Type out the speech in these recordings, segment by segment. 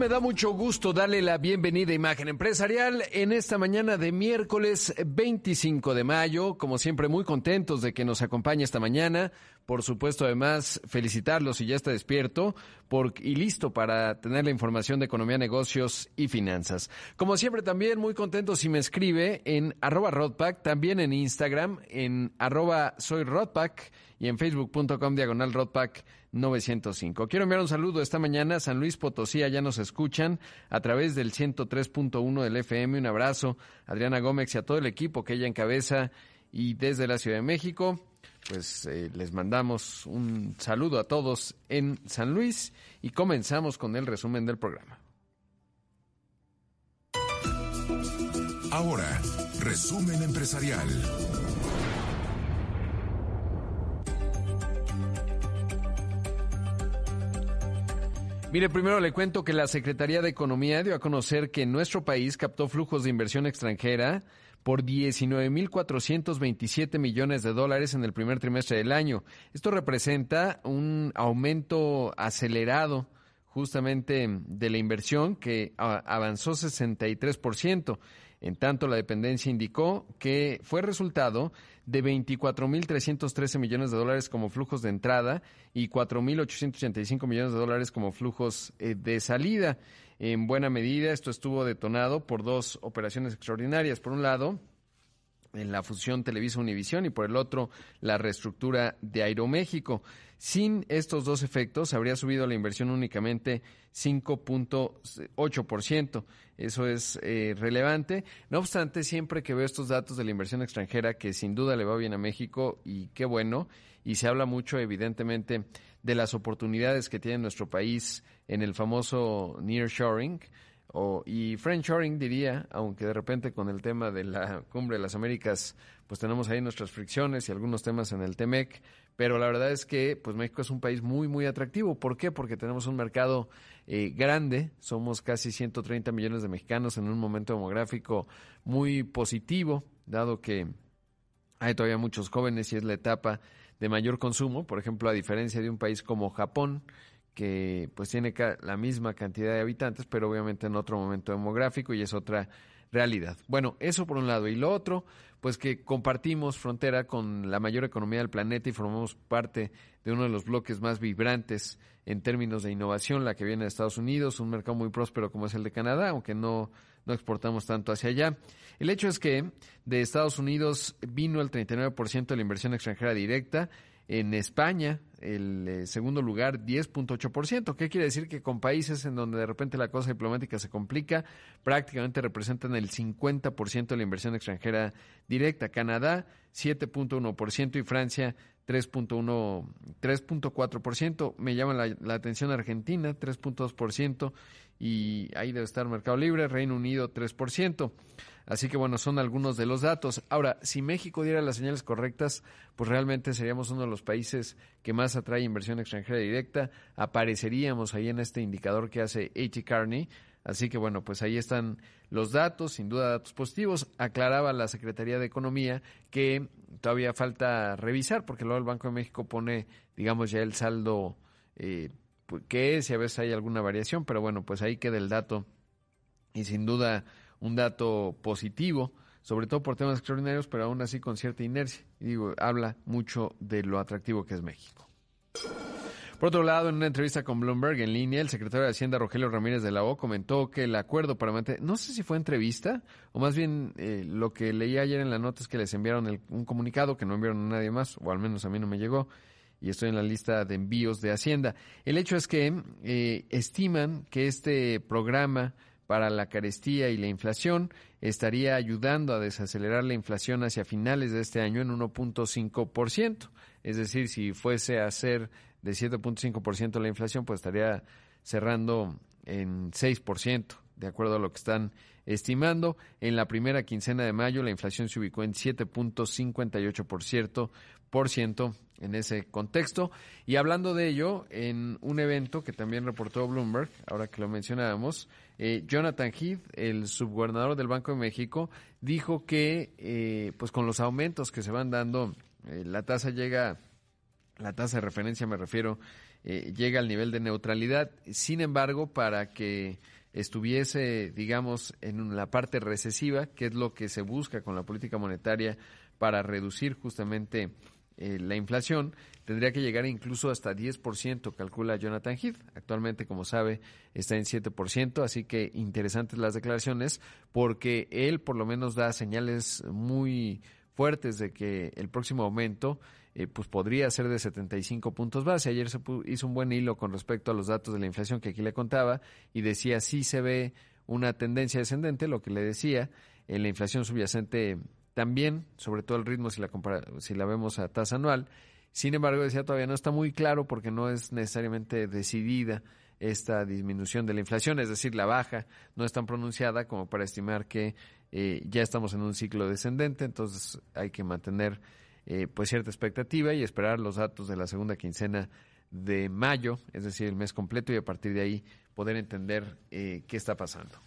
Me da mucho gusto darle la bienvenida a Imagen Empresarial en esta mañana de miércoles 25 de mayo. Como siempre, muy contentos de que nos acompañe esta mañana. Por supuesto, además, felicitarlos si ya está despierto por, y listo para tener la información de economía, negocios y finanzas. Como siempre, también muy contentos si me escribe en arroba Rodpack, también en Instagram, en arroba soy y en facebook.com diagonal Rodpack 905. Quiero enviar un saludo esta mañana a San Luis Potosí, ya nos escuchan a través del 103.1 del FM. Un abrazo Adriana Gómez y a todo el equipo que ella encabeza y desde la Ciudad de México. Pues eh, les mandamos un saludo a todos en San Luis y comenzamos con el resumen del programa. Ahora, resumen empresarial. Mire, primero le cuento que la Secretaría de Economía dio a conocer que nuestro país captó flujos de inversión extranjera por 19.427 millones de dólares en el primer trimestre del año. Esto representa un aumento acelerado justamente de la inversión que avanzó 63%. En tanto, la dependencia indicó que fue resultado de 24.313 millones de dólares como flujos de entrada y 4.885 millones de dólares como flujos eh, de salida. En buena medida, esto estuvo detonado por dos operaciones extraordinarias. Por un lado, en la fusión Televisa Univisión y por el otro la reestructura de Aeroméxico. Sin estos dos efectos habría subido la inversión únicamente 5.8%. Eso es eh, relevante. No obstante, siempre que veo estos datos de la inversión extranjera, que sin duda le va bien a México y qué bueno, y se habla mucho evidentemente de las oportunidades que tiene nuestro país en el famoso nearshoring, o, y friendshoring diría, aunque de repente con el tema de la cumbre de las Américas, pues tenemos ahí nuestras fricciones y algunos temas en el TEMEC, pero la verdad es que pues México es un país muy, muy atractivo. ¿Por qué? Porque tenemos un mercado eh, grande, somos casi 130 millones de mexicanos en un momento demográfico muy positivo, dado que hay todavía muchos jóvenes y es la etapa de mayor consumo, por ejemplo, a diferencia de un país como Japón, que pues tiene la misma cantidad de habitantes, pero obviamente en otro momento demográfico y es otra realidad. Bueno, eso por un lado. Y lo otro, pues que compartimos frontera con la mayor economía del planeta y formamos parte de uno de los bloques más vibrantes en términos de innovación, la que viene de Estados Unidos, un mercado muy próspero como es el de Canadá, aunque no, no exportamos tanto hacia allá. El hecho es que de Estados Unidos vino el 39% de la inversión extranjera directa, en España, el eh, segundo lugar, 10.8%. ¿Qué quiere decir? Que con países en donde de repente la cosa diplomática se complica, prácticamente representan el 50% de la inversión extranjera directa. Canadá, 7.1% y Francia, 3.1, 3.4%. Me llama la, la atención Argentina, 3.2%. Y ahí debe estar Mercado Libre, Reino Unido, 3%. Así que bueno, son algunos de los datos. Ahora, si México diera las señales correctas, pues realmente seríamos uno de los países que más atrae inversión extranjera directa. Apareceríamos ahí en este indicador que hace A.T. Carney. Así que bueno, pues ahí están los datos, sin duda datos positivos. Aclaraba la Secretaría de Economía que todavía falta revisar, porque luego el Banco de México pone, digamos, ya el saldo eh, pues, que es y a veces hay alguna variación, pero bueno, pues ahí queda el dato y sin duda un dato positivo, sobre todo por temas extraordinarios, pero aún así con cierta inercia. Y digo, habla mucho de lo atractivo que es México. Por otro lado, en una entrevista con Bloomberg en línea, el secretario de Hacienda, Rogelio Ramírez de la O, comentó que el acuerdo para mantener, no sé si fue entrevista, o más bien eh, lo que leí ayer en la nota es que les enviaron un comunicado que no enviaron a nadie más, o al menos a mí no me llegó, y estoy en la lista de envíos de Hacienda. El hecho es que eh, estiman que este programa para la carestía y la inflación estaría ayudando a desacelerar la inflación hacia finales de este año en 1.5%. Es decir, si fuese a ser de 7.5% la inflación, pues estaría cerrando en 6% de acuerdo a lo que están estimando. En la primera quincena de mayo la inflación se ubicó en 7.58% por ciento en ese contexto. Y hablando de ello, en un evento que también reportó Bloomberg, ahora que lo mencionábamos, eh, Jonathan Heath, el subgobernador del Banco de México, dijo que eh, pues con los aumentos que se van dando, eh, la tasa llega, la tasa de referencia me refiero, llega al nivel de neutralidad. Sin embargo, para que estuviese, digamos, en la parte recesiva, que es lo que se busca con la política monetaria para reducir justamente eh, la inflación tendría que llegar incluso hasta 10%, calcula Jonathan Heath. Actualmente, como sabe, está en 7%, así que interesantes las declaraciones porque él por lo menos da señales muy fuertes de que el próximo aumento eh, pues podría ser de 75 puntos base. Ayer se hizo un buen hilo con respecto a los datos de la inflación que aquí le contaba y decía sí se ve una tendencia descendente, lo que le decía, en la inflación subyacente también, sobre todo el ritmo si la, si la vemos a tasa anual. Sin embargo, decía, todavía no está muy claro porque no es necesariamente decidida esta disminución de la inflación, es decir, la baja no es tan pronunciada como para estimar que eh, ya estamos en un ciclo descendente, entonces hay que mantener eh, pues cierta expectativa y esperar los datos de la segunda quincena de mayo, es decir, el mes completo y a partir de ahí poder entender eh, qué está pasando.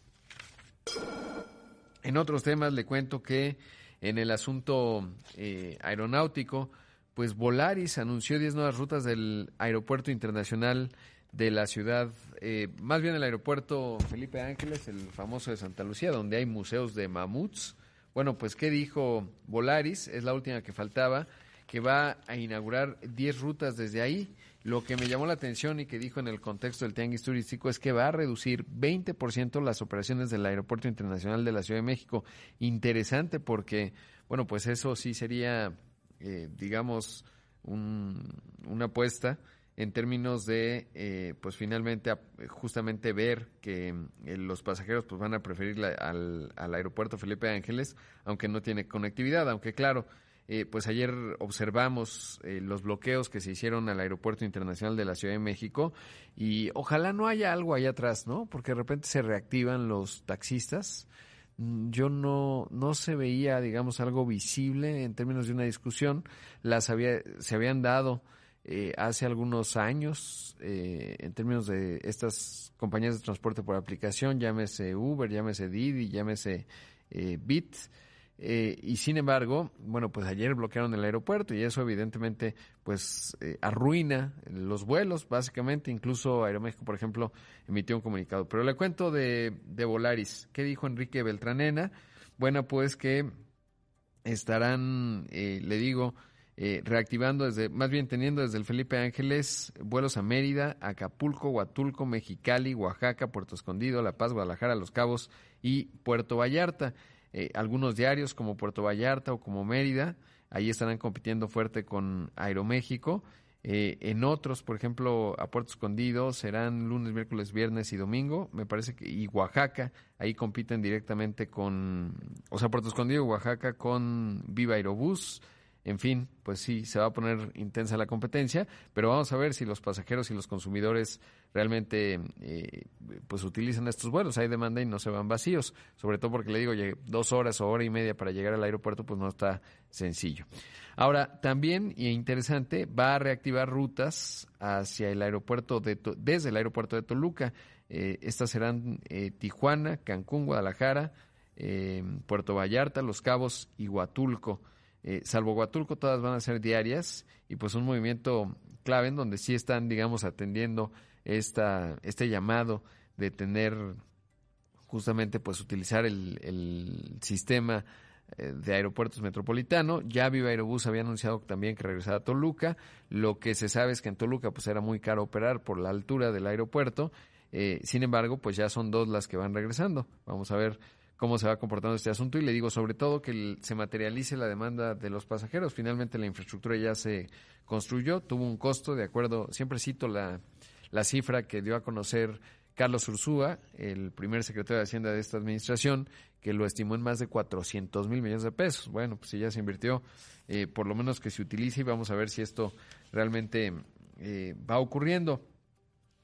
En otros temas le cuento que en el asunto eh, aeronáutico, pues Volaris anunció 10 nuevas rutas del aeropuerto internacional de la ciudad, eh, más bien el aeropuerto Felipe Ángeles, el famoso de Santa Lucía, donde hay museos de mamuts. Bueno, pues ¿qué dijo Volaris? Es la última que faltaba, que va a inaugurar 10 rutas desde ahí lo que me llamó la atención y que dijo en el contexto del tianguis turístico es que va a reducir 20% las operaciones del Aeropuerto Internacional de la Ciudad de México. Interesante porque, bueno, pues eso sí sería, eh, digamos, una apuesta en términos de, eh, pues finalmente, justamente ver que eh, los pasajeros pues van a preferir al aeropuerto Felipe Ángeles, aunque no tiene conectividad, aunque claro, eh, pues ayer observamos eh, los bloqueos que se hicieron al Aeropuerto Internacional de la Ciudad de México y ojalá no haya algo allá atrás, ¿no? Porque de repente se reactivan los taxistas. Mm, yo no, no se veía, digamos, algo visible en términos de una discusión. Las había, se habían dado eh, hace algunos años en términos de estas compañías de transporte por aplicación, llámese Uber, llámese Didi, llámese Bit eh, y sin embargo, bueno, pues ayer bloquearon el aeropuerto y eso evidentemente pues eh, arruina los vuelos, básicamente. Incluso Aeroméxico, por ejemplo, emitió un comunicado. Pero le cuento de, de Volaris. ¿Qué dijo Enrique Beltranena? Bueno, pues que estarán, eh, le digo, reactivando desde, más bien teniendo desde el Felipe Ángeles vuelos a Mérida, Acapulco, Huatulco, Mexicali, Oaxaca, Puerto Escondido, La Paz, Guadalajara, Los Cabos y Puerto Vallarta. Eh, algunos diarios como Puerto Vallarta o como Mérida, ahí estarán compitiendo fuerte con Aeroméxico. Eh, en otros, por ejemplo, a Puerto Escondido serán lunes, miércoles, viernes y domingo, me parece que, y Oaxaca, ahí compiten directamente con, o sea, Puerto Escondido y Oaxaca con Viva Aerobús, en fin, pues sí, se va a poner intensa la competencia, pero vamos a ver si los pasajeros y los consumidores realmente eh, pues utilizan estos vuelos. Hay demanda y no se van vacíos, sobre todo porque le digo, dos horas o hora y media para llegar al aeropuerto, pues no está sencillo. Ahora, también, y interesante, va a reactivar rutas hacia el aeropuerto de, desde el aeropuerto de Toluca. Eh, estas serán eh, Tijuana, Cancún, Guadalajara, Puerto Vallarta, Los Cabos y Huatulco. Eh, salvo Huatulco, todas van a ser diarias y pues un movimiento clave en donde sí están, digamos, atendiendo esta, este llamado de tener justamente pues utilizar el, el sistema eh, de aeropuertos metropolitano. Ya Viva Aerobús había anunciado también que regresaba a Toluca. Lo que se sabe es que en Toluca pues era muy caro operar por la altura del aeropuerto. Eh, sin embargo, pues ya son dos las que van regresando. Vamos a ver cómo se va comportando este asunto y le digo sobre todo que se materialice la demanda de los pasajeros. Finalmente la infraestructura ya se construyó, tuvo un costo, de acuerdo, siempre cito la, la cifra que dio a conocer Carlos Ursúa, el primer secretario de Hacienda de esta administración, que lo estimó en más de 400 mil millones de pesos. Bueno, pues si ya se invirtió, eh, por lo menos que se utilice y vamos a ver si esto realmente eh, va ocurriendo.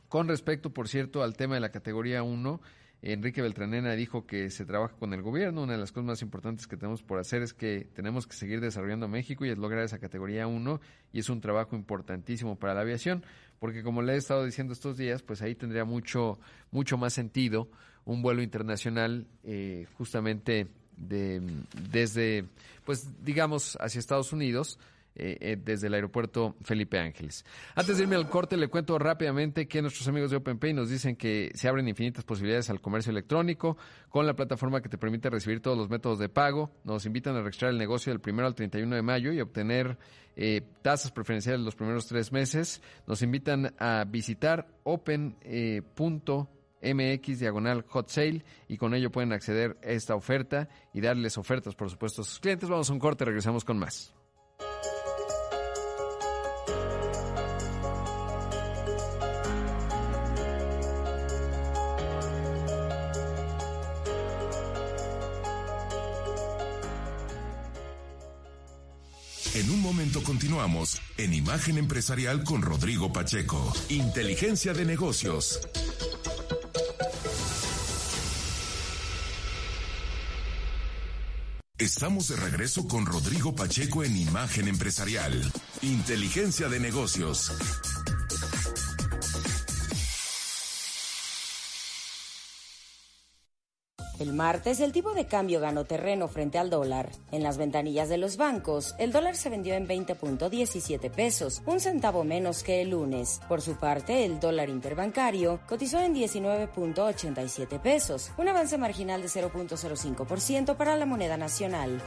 Con respecto, por cierto, al tema de la categoría 1, Enrique Beltranena dijo que se trabaja con el gobierno. Una de las cosas más importantes que tenemos por hacer es que tenemos que seguir desarrollando México y es lograr esa categoría 1 y es un trabajo importantísimo para la aviación, porque como le he estado diciendo estos días, pues ahí tendría mucho, mucho más sentido un vuelo internacional eh, justamente de, desde, pues digamos, hacia Estados Unidos eh, eh, desde el aeropuerto Felipe Ángeles. Antes de irme al corte, le cuento rápidamente que nuestros amigos de OpenPay nos dicen que se abren infinitas posibilidades al comercio electrónico con la plataforma que te permite recibir todos los métodos de pago. Nos invitan a registrar el negocio del primero al 31 de mayo y obtener eh, tasas preferenciales los primeros tres meses. Nos invitan a visitar open.mx diagonal hot sale y con ello pueden acceder a esta oferta y darles ofertas, por supuesto, a sus clientes. Vamos a un corte, regresamos con más. En un momento continuamos en Imagen Empresarial con Rodrigo Pacheco. Inteligencia de negocios. Estamos de regreso con Rodrigo Pacheco en Imagen Empresarial. Inteligencia de negocios. Martes el tipo de cambio ganó terreno frente al dólar. En las ventanillas de los bancos, el dólar se vendió en 20.17 pesos, un centavo menos que el lunes. Por su parte, el dólar interbancario cotizó en 19.87 pesos, un avance marginal de 0.05% para la moneda nacional.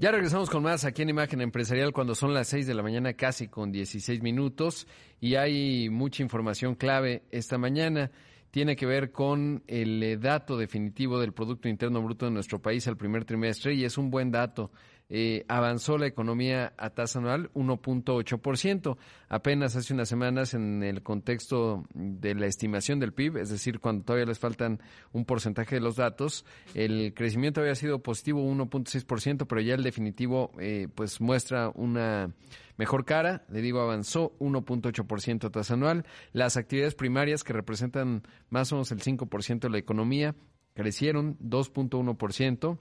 Ya regresamos con más aquí en Imagen Empresarial cuando son las 6 de la mañana casi con 16 minutos y hay mucha información clave esta mañana. Tiene que ver con el eh, dato definitivo del Producto Interno Bruto de nuestro país al primer trimestre y es un buen dato. Eh, avanzó la economía a tasa anual 1.8%. Apenas hace unas semanas en el contexto de la estimación del PIB, es decir, cuando todavía les faltan un porcentaje de los datos, el crecimiento había sido positivo 1.6%, pero ya el definitivo eh, pues muestra una mejor cara, le digo, avanzó 1.8% a tasa anual. Las actividades primarias que representan más o menos el 5% de la economía crecieron 2.1%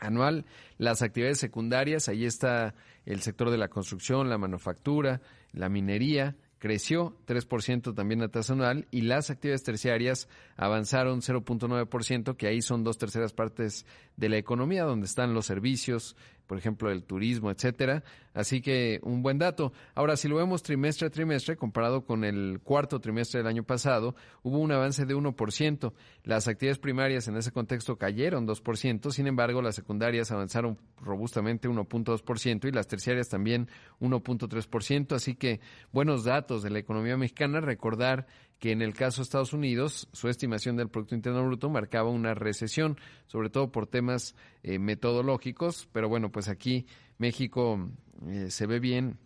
anual. Las actividades secundarias, ahí está el sector de la construcción, la manufactura, la minería, creció 3% también a tasa anual y las actividades terciarias avanzaron 0.9%, que ahí son dos terceras partes de la economía, donde están los servicios, por ejemplo, el turismo, etcétera. Así que un buen dato. Ahora, si lo vemos trimestre a trimestre, comparado con el cuarto trimestre del año pasado, hubo un avance de 1%. Las actividades primarias en ese contexto cayeron 2%, sin embargo, las secundarias avanzaron robustamente 1.2% y las terciarias también 1.3%. Así que buenos datos de la economía mexicana. Recordar que en el caso de Estados Unidos, su estimación del Producto Interno Bruto marcaba una recesión, sobre todo por temas eh, metodológicos, pero bueno, pues aquí México eh, se ve bien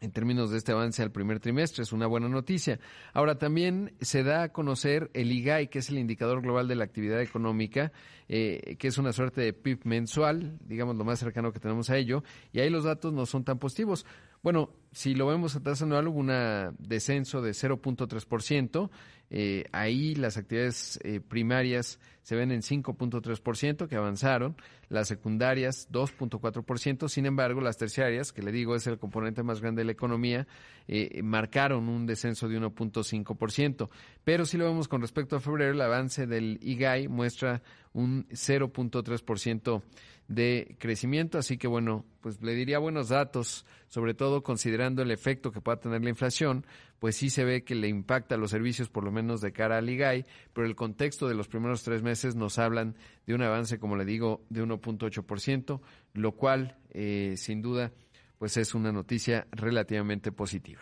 en términos de este avance al primer trimestre, es una buena noticia. Ahora también se da a conocer el IGAI, que es el indicador global de la actividad económica, eh, que es una suerte de PIB mensual, digamos lo más cercano que tenemos a ello, y ahí los datos no son tan positivos. Bueno, si lo vemos a tasa anual, hubo un descenso de 0.3%. Eh, ahí las actividades eh, primarias se ven en 5.3%, que avanzaron. Las secundarias, 2.4%. Sin embargo, las terciarias, que le digo es el componente más grande de la economía, eh, marcaron un descenso de 1.5%. Pero si lo vemos con respecto a febrero, el avance del IGAI muestra un 0.3% de crecimiento. Así que bueno, pues le diría buenos datos, sobre todo considerando el efecto que pueda tener la inflación, pues sí se ve que le impacta a los servicios por lo menos de cara al IGAI, pero el contexto de los primeros tres meses nos hablan de un avance, como le digo, de 1.8%, lo cual eh, sin duda pues es una noticia relativamente positiva.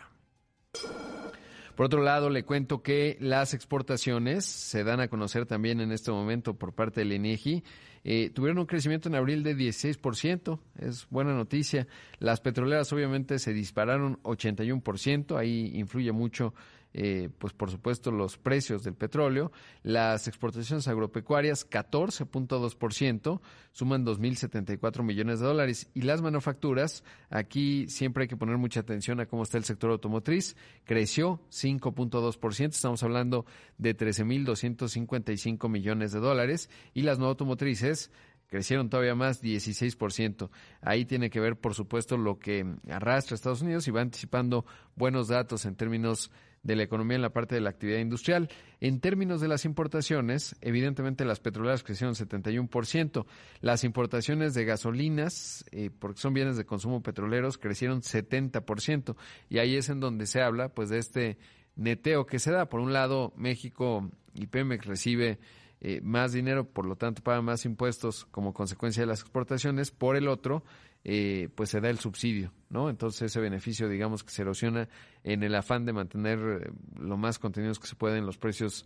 Por otro lado, le cuento que las exportaciones se dan a conocer también en este momento por parte del INEGI Eh, tuvieron un crecimiento en abril de 16%, es buena noticia. Las petroleras obviamente se dispararon 81%, ahí influye mucho eh, pues por supuesto los precios del petróleo. Las exportaciones agropecuarias 14.2%, suman 2.074 millones de dólares. Y las manufacturas, aquí siempre hay que poner mucha atención a cómo está el sector automotriz, creció 5.2%, estamos hablando de 13.255 millones de dólares. Y las no automotrices crecieron todavía más, 16%. Ahí tiene que ver, por supuesto, lo que arrastra Estados Unidos y va anticipando buenos datos en términos de la economía en la parte de la actividad industrial. En términos de las importaciones, evidentemente las petroleras crecieron 71%, las importaciones de gasolinas, eh, porque son bienes de consumo petroleros, crecieron 70%, y ahí es en donde se habla pues de este neteo que se da. Por un lado, México y Pemex recibe eh, más dinero, por lo tanto paga más impuestos como consecuencia de las exportaciones, por el otro, eh, pues se da el subsidio, ¿no? Entonces ese beneficio, digamos, que se erosiona en el afán de mantener eh, lo más contenidos que se pueden los precios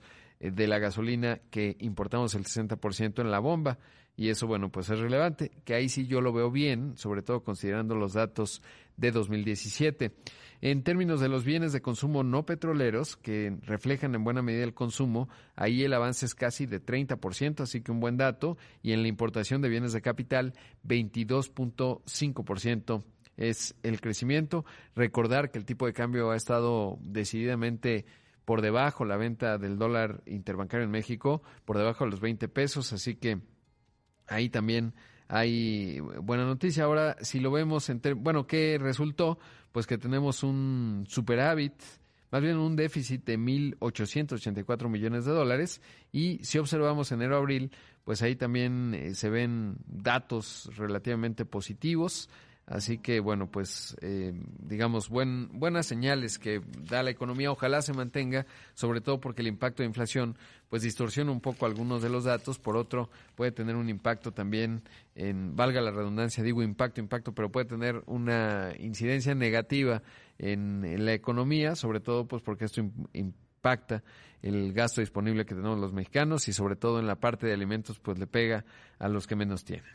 de la gasolina que importamos el 60% en la bomba. Y eso, bueno, pues es relevante, que ahí sí yo lo veo bien, sobre todo considerando los datos de 2017. En términos de los bienes de consumo no petroleros, que reflejan en buena medida el consumo, ahí el avance es casi de 30%, así que un buen dato, y en la importación de bienes de capital, 22.5% es el crecimiento. Recordar que el tipo de cambio ha estado decididamente por debajo, la venta del dólar interbancario en México, por debajo de los 20 pesos, así que ahí también hay buena noticia. Ahora, si lo vemos, en bueno, ¿qué resultó? Pues que tenemos un superávit, más bien un déficit de 1.884 millones de dólares. Y si observamos enero-abril, pues ahí también eh, se ven datos relativamente positivos. Así que, bueno, pues, eh, digamos, buen, buenas señales que da la economía. Ojalá se mantenga, sobre todo porque el impacto de inflación, pues, distorsiona un poco algunos de los datos. Por otro, puede tener un impacto también en, valga la redundancia, digo impacto, impacto, pero puede tener una incidencia negativa en, la economía, sobre todo, pues, porque esto impacta el gasto disponible que tenemos los mexicanos y sobre todo en la parte de alimentos, pues, le pega a los que menos tienen.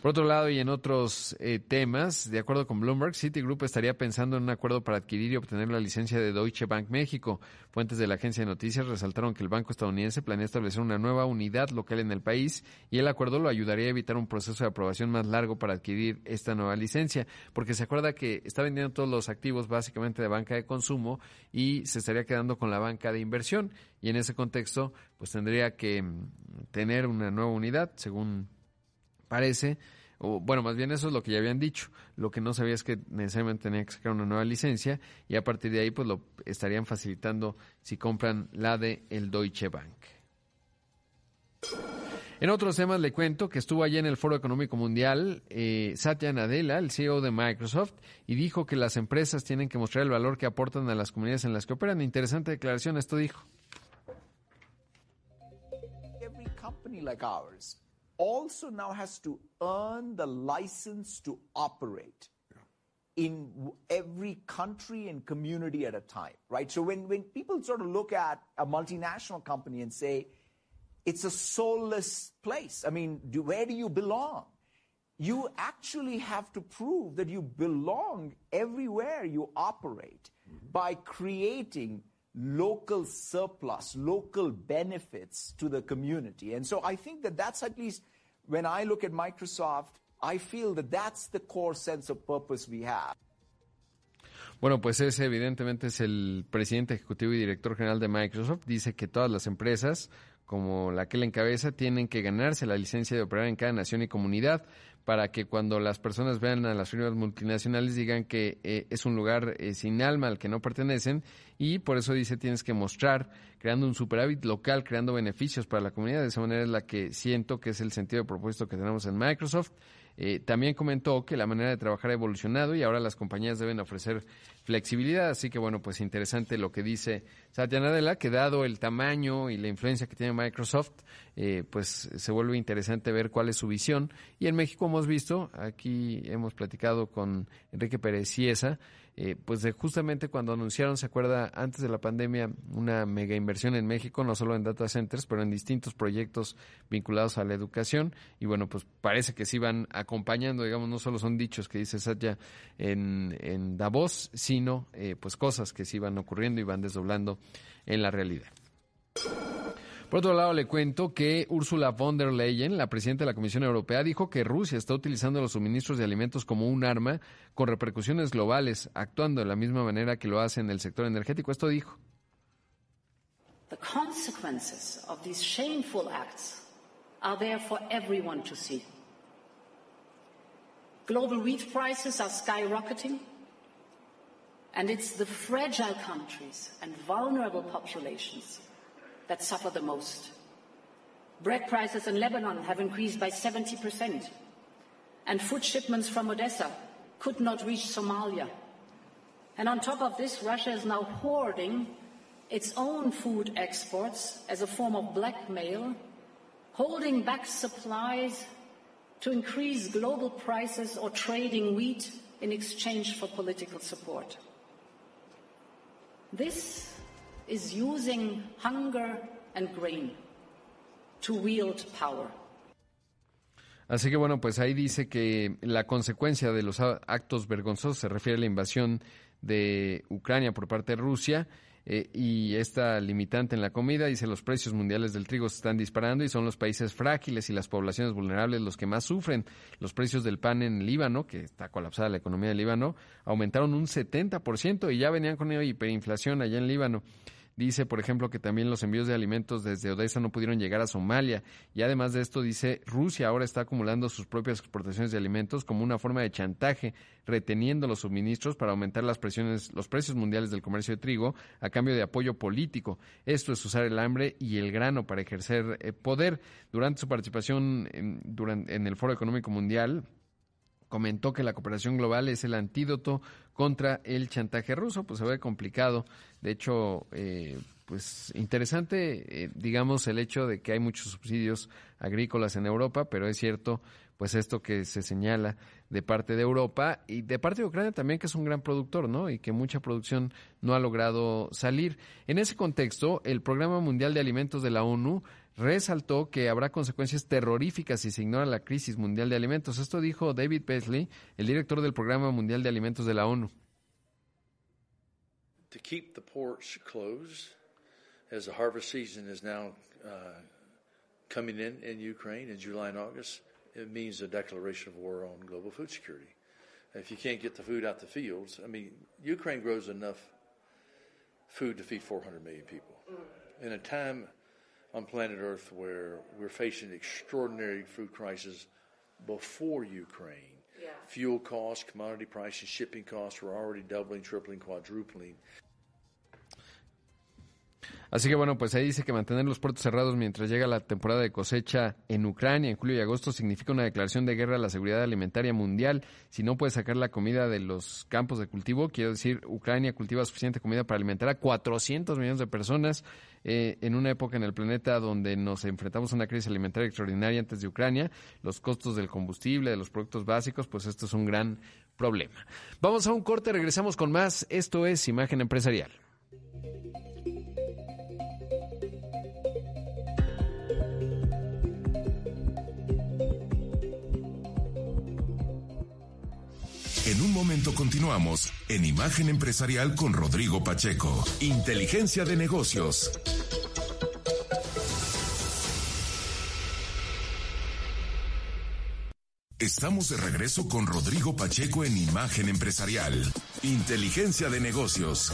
Por otro lado, y en otros eh, temas, de acuerdo con Bloomberg, Citigroup estaría pensando en un acuerdo para adquirir y obtener la licencia de Deutsche Bank México. Fuentes de la agencia de noticias resaltaron que el banco estadounidense planea establecer una nueva unidad local en el país y el acuerdo lo ayudaría a evitar un proceso de aprobación más largo para adquirir esta nueva licencia, porque se acuerda que está vendiendo todos los activos básicamente de banca de consumo y se estaría quedando con la banca de inversión y en ese contexto pues tendría que mm, tener una nueva unidad, según parece, o bueno, más bien eso es lo que ya habían dicho. Lo que no sabía es que necesariamente tenía que sacar una nueva licencia y a partir de ahí pues lo estarían facilitando si compran la de el Deutsche Bank. En otros temas le cuento que estuvo allí en el Foro Económico Mundial eh, Satya Nadella, el CEO de Microsoft, y dijo que las empresas tienen que mostrar el valor que aportan a las comunidades en las que operan. Interesante declaración, esto dijo. Every company like ours also now has to earn the license to operate in every country and community at a time, right? So when, when people sort of look at a multinational company and say, it's a soulless place, I mean, do, where do you belong? You actually have to prove that you belong everywhere you operate mm-hmm. by creating local surplus, local benefits to the community. And so I think that that's at least, when I look at Microsoft, I feel that that's the core sense of purpose we have. Bueno, pues ese evidentemente es el presidente ejecutivo y director general de Microsoft. Dice que todas las empresas, como la que le encabeza, tienen que ganarse la licencia de operar en cada nación y comunidad para que cuando las personas vean a las firmas multinacionales digan que eh, es un lugar eh, sin alma al que no pertenecen y por eso dice tienes que mostrar creando un superávit local, creando beneficios para la comunidad. De esa manera es la que siento que es el sentido de propósito que tenemos en Microsoft. Eh, también comentó que la manera de trabajar ha evolucionado y ahora las compañías deben ofrecer flexibilidad. Así que, bueno, pues interesante lo que dice Satya Nadella, que dado el tamaño y la influencia que tiene Microsoft, eh, pues se vuelve interesante ver cuál es su visión. Y en México hemos visto, aquí hemos platicado con Enrique Pérez Ciesa, eh, pues justamente cuando anunciaron, se acuerda, antes de la pandemia, una mega inversión en México, no solo en data centers, pero en distintos proyectos vinculados a la educación. Y bueno, pues parece que sí van acompañando, digamos, no solo son dichos que dice Satya en, en Davos, sino eh, pues cosas que sí van ocurriendo y van desdoblando en la realidad. Por otro lado, le cuento que Ursula von der Leyen, la presidenta de la Comisión Europea, dijo que Rusia está utilizando los suministros de alimentos como un arma con repercusiones globales, actuando de la misma manera que lo hace en el sector energético. Esto dijo. The consequences of these shameful acts are there for everyone to see. Global wheat prices are skyrocketing, and it's the fragile countries and vulnerable populations that suffer the most. Bread prices in Lebanon have increased by 70%, and food shipments from Odessa could not reach Somalia. And on top of this, Russia is now hoarding its own food exports as a form of blackmail, holding back supplies to increase global prices or trading wheat in exchange for political support. This is using hunger and grain to wield power. Así que bueno, pues ahí dice que la consecuencia de los actos vergonzosos se refiere a la invasión de Ucrania por parte de Rusia eh, y esta limitante en la comida. Dice los precios mundiales del trigo se están disparando y son los países frágiles y las poblaciones vulnerables los que más sufren. Los precios del pan en Líbano, que está colapsada la economía de Líbano, aumentaron un 70% y ya venían con hiperinflación allá en Líbano. Dice, por ejemplo, que también los envíos de alimentos desde Odessa no pudieron llegar a Somalia. Y además de esto, dice, Rusia ahora está acumulando sus propias exportaciones de alimentos como una forma de chantaje, reteniendo los suministros para aumentar las presiones, los precios mundiales del comercio de trigo a cambio de apoyo político. Esto es usar el hambre y el grano para ejercer eh, poder. Durante su participación en, durante, en el Foro Económico Mundial, comentó que la cooperación global es el antídoto contra el chantaje ruso, pues se ve complicado. De hecho, eh, pues interesante, eh, digamos, el hecho de que hay muchos subsidios agrícolas en Europa, pero es cierto, pues esto que se señala de parte de Europa y de parte de Ucrania también, que es un gran productor, ¿no? Y que mucha producción no ha logrado salir. En ese contexto, el Programa Mundial de Alimentos de la ONU resaltó que habrá consecuencias terroríficas si se ignora la crisis mundial de alimentos. Esto dijo David Beasley, el director del Programa Mundial de Alimentos de la ONU. To keep the ports closed as the harvest season is now uh, coming in in Ukraine in July and August, it means a declaration of war on global food security. If you can't get the food out the fields, I mean, Ukraine grows enough food to feed 400 million people. In a time on planet Earth where we're facing extraordinary food crisis before Ukraine. Yeah. Fuel costs, commodity prices, shipping costs were already doubling, tripling, quadrupling. Así que bueno, pues ahí dice que mantener los puertos cerrados mientras llega la temporada de cosecha en Ucrania en julio y agosto significa una declaración de guerra a la seguridad alimentaria mundial. Si no puede sacar la comida de los campos de cultivo, quiero decir, Ucrania cultiva suficiente comida para alimentar a 400 millones de personas eh, en una época en el planeta donde nos enfrentamos a una crisis alimentaria extraordinaria antes de Ucrania. Los costos del combustible, de los productos básicos, pues esto es un gran problema. Vamos a un corte, regresamos con más. Esto es Imagen Empresarial. Momento continuamos en Imagen Empresarial con Rodrigo Pacheco. Inteligencia de negocios. Estamos de regreso con Rodrigo Pacheco en Imagen Empresarial. Inteligencia de negocios.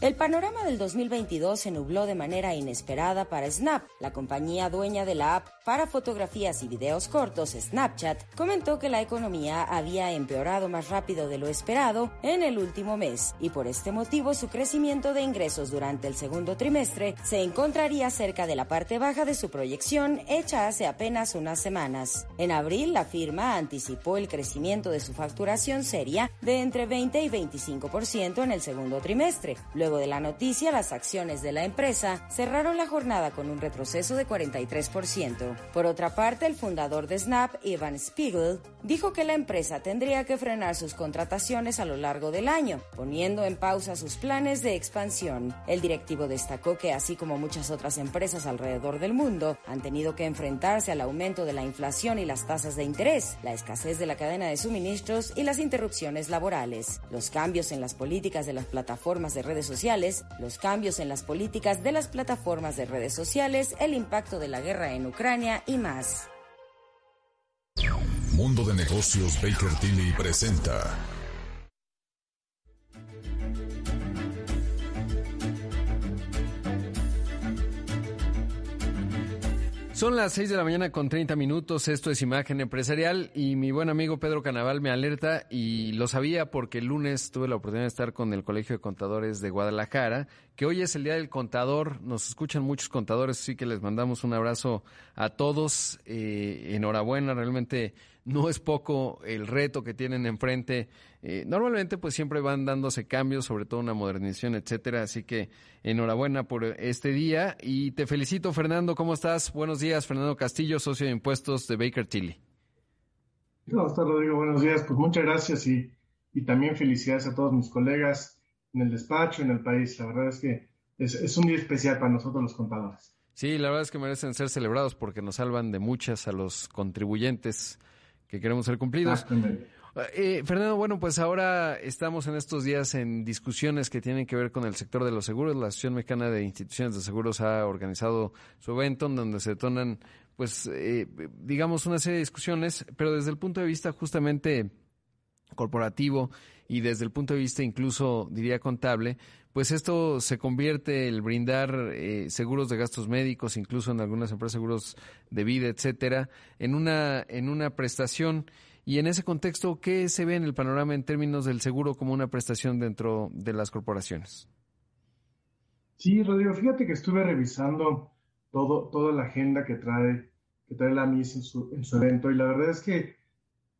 El panorama del 2022 se nubló de manera inesperada para Snap. La compañía dueña de la app para fotografías y videos cortos, Snapchat, comentó que la economía había empeorado más rápido de lo esperado en el último mes y por este motivo su crecimiento de ingresos durante el segundo trimestre se encontraría cerca de la parte baja de su proyección hecha hace apenas unas semanas. En abril, la firma anticipó el crecimiento de su facturación seria de entre 20 y 25% en el segundo trimestre. Luego de la noticia, las acciones de la empresa cerraron la jornada con un retroceso de 43%. Por otra parte, el fundador de Snap, Ivan Spiegel, dijo que la empresa tendría que frenar sus contrataciones a lo largo del año, poniendo en pausa sus planes de expansión. El directivo destacó que, así como muchas otras empresas alrededor del mundo, han tenido que enfrentarse al aumento de la inflación y las tasas de interés, la escasez de la cadena de suministros y las interrupciones laborales. Los cambios en las políticas de las plataformas de redes sociales, los cambios en las políticas de las plataformas de redes sociales, el impacto de la guerra en Ucrania y más. Mundo de Negocios Baker Tilly presenta. Son las 6 de la mañana con 30 minutos, esto es Imagen Empresarial y mi buen amigo Pedro Canaval me alerta y lo sabía porque el lunes tuve la oportunidad de estar con el Colegio de Contadores de Guadalajara, que hoy es el Día del Contador, nos escuchan muchos contadores, así que les mandamos un abrazo a todos, eh, enhorabuena, realmente no es poco el reto que tienen enfrente. Eh, normalmente pues siempre van dándose cambios, sobre todo una modernización, etcétera, así que enhorabuena por este día y te felicito Fernando, ¿cómo estás? Buenos días, Fernando Castillo, socio de impuestos de Baker Tilly. ¿Cómo estás, Rodrigo? Buenos días, pues muchas gracias y, y también felicidades a todos mis colegas en el despacho, en el país. La verdad es que es, es un día especial para nosotros los contadores. Sí, la verdad es que merecen ser celebrados porque nos salvan de muchas a los contribuyentes que queremos ser cumplidos. Eh, Fernando, bueno, pues ahora estamos en estos días en discusiones que tienen que ver con el sector de los seguros. La Asociación Mexicana de Instituciones de Seguros ha organizado su evento en donde se detonan, pues, eh, digamos, una serie de discusiones, pero desde el punto de vista justamente corporativo y desde el punto de vista incluso, diría, contable, pues esto se convierte el brindar eh, seguros de gastos médicos, incluso en algunas empresas seguros de vida, etcétera, en una en una prestación y en ese contexto, ¿qué se ve en el panorama en términos del seguro como una prestación dentro de las corporaciones? Sí, Rodrigo, fíjate que estuve revisando todo toda la agenda que trae que trae la MIS en su, en su evento y la verdad es que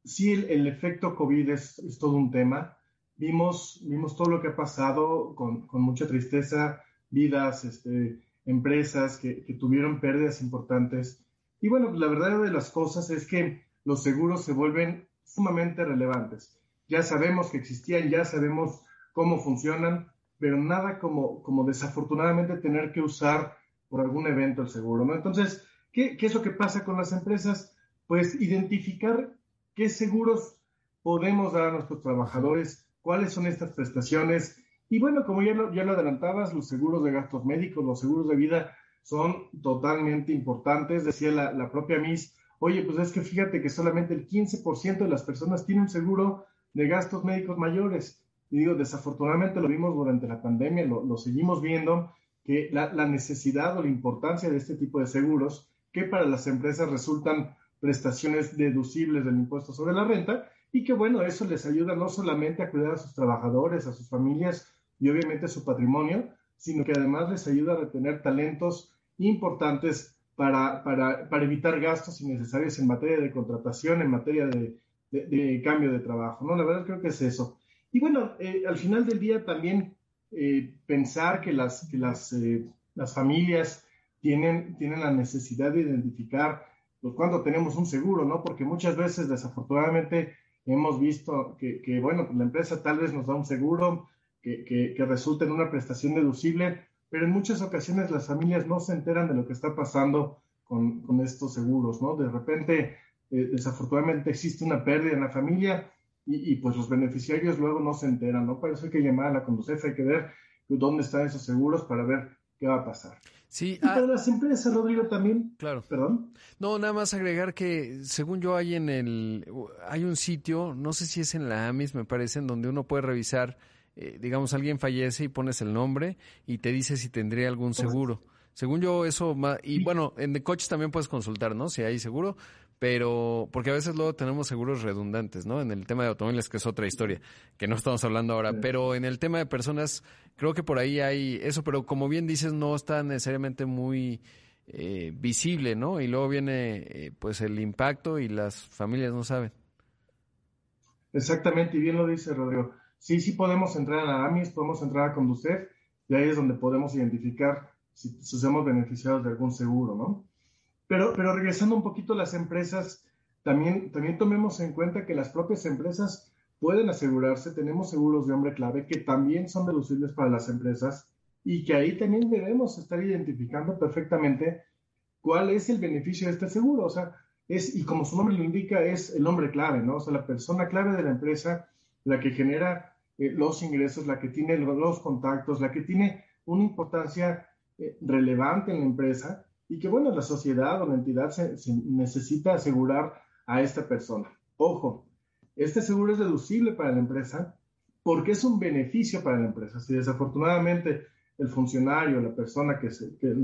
sí el, efecto COVID es, es todo un tema vimos, vimos todo lo que ha pasado con, con mucha tristeza, vidas, este, empresas que, que, tuvieron pérdidas importantes. Y bueno, la verdad de las cosas es que los seguros se vuelven sumamente relevantes. Ya sabemos que existían, ya sabemos cómo funcionan, pero nada como, como desafortunadamente tener que usar por algún evento el seguro, ¿no? Entonces, ¿qué, ¿qué es lo que pasa con las empresas? Pues identificar qué seguros podemos dar a nuestros trabajadores, cuáles son estas prestaciones. Y bueno, como ya lo, ya lo adelantabas, los seguros de gastos médicos, los seguros de vida son totalmente importantes. Decía la, la propia MIS, oye, pues es que fíjate que solamente el 15% de las personas tienen seguro de gastos médicos mayores. Y digo, desafortunadamente lo vimos durante la pandemia, lo, lo seguimos viendo, que la, la, necesidad o la importancia de este tipo de seguros, que para las empresas resultan prestaciones deducibles del impuesto sobre la renta, y que bueno, eso les ayuda no solamente a cuidar a sus trabajadores, a sus familias y obviamente su patrimonio, sino que además les ayuda a retener talentos importantes para, para, para evitar gastos innecesarios en materia de contratación, en materia de, de, de, cambio de trabajo. ¿no? La verdad creo que es eso. Y bueno, eh, al final del día también eh, pensar que las, que las, eh, las familias tienen, tienen la necesidad de identificar pues, cuando tenemos un seguro, ¿no? Porque muchas veces, desafortunadamente, hemos visto que, bueno, la empresa tal vez nos da un seguro que, que, resulta en una prestación deducible, pero en muchas ocasiones las familias no se enteran de lo que está pasando con, con estos seguros, ¿no? De repente, eh, desafortunadamente existe una pérdida en la familia y, pues los beneficiarios luego no se enteran, ¿no? Para eso hay que llamar a la Conducef, hay que ver dónde están esos seguros para ver qué va a pasar. Sí, y para ah, las empresas, Rodrigo, también. Claro. Perdón. No, nada más agregar que, según yo, hay en el. Hay un sitio, no sé si es en la AMIS, me parece, en donde uno puede revisar. Eh, digamos, alguien fallece y pones el nombre y te dice si tendría algún seguro. Según yo, eso. Y bueno, en de coches también puedes consultar, ¿no? Si hay seguro, pero porque a veces luego tenemos seguros redundantes, ¿no? En el tema de automóviles, que es otra historia, que no estamos hablando ahora, pero en el tema de personas, creo que por ahí hay eso, pero como bien dices, no está necesariamente muy eh, visible, ¿no? Y luego viene eh, pues el impacto y las familias no saben. Exactamente, y bien lo dice Rodrigo. Sí, sí podemos entrar a la AMIS, podemos entrar a Conducef y ahí es donde podemos identificar si, si somos beneficiados de algún seguro, ¿no? Pero, pero regresando un poquito a las empresas, también, también tomemos en cuenta que las propias empresas pueden asegurarse, tenemos seguros de hombre clave que también son deducibles para las empresas y que ahí también debemos estar identificando perfectamente cuál es el beneficio de este seguro. O sea, es, y como su nombre lo indica, es el hombre clave, ¿no? O sea, la persona clave de la empresa, la que genera eh, los ingresos, la que tiene los contactos, la que tiene una importancia eh, relevante en la empresa y que, bueno, la sociedad o la entidad se, necesita asegurar a esta persona. Ojo, este seguro es deducible para la empresa porque es un beneficio para la empresa. Si desafortunadamente el funcionario, la persona que,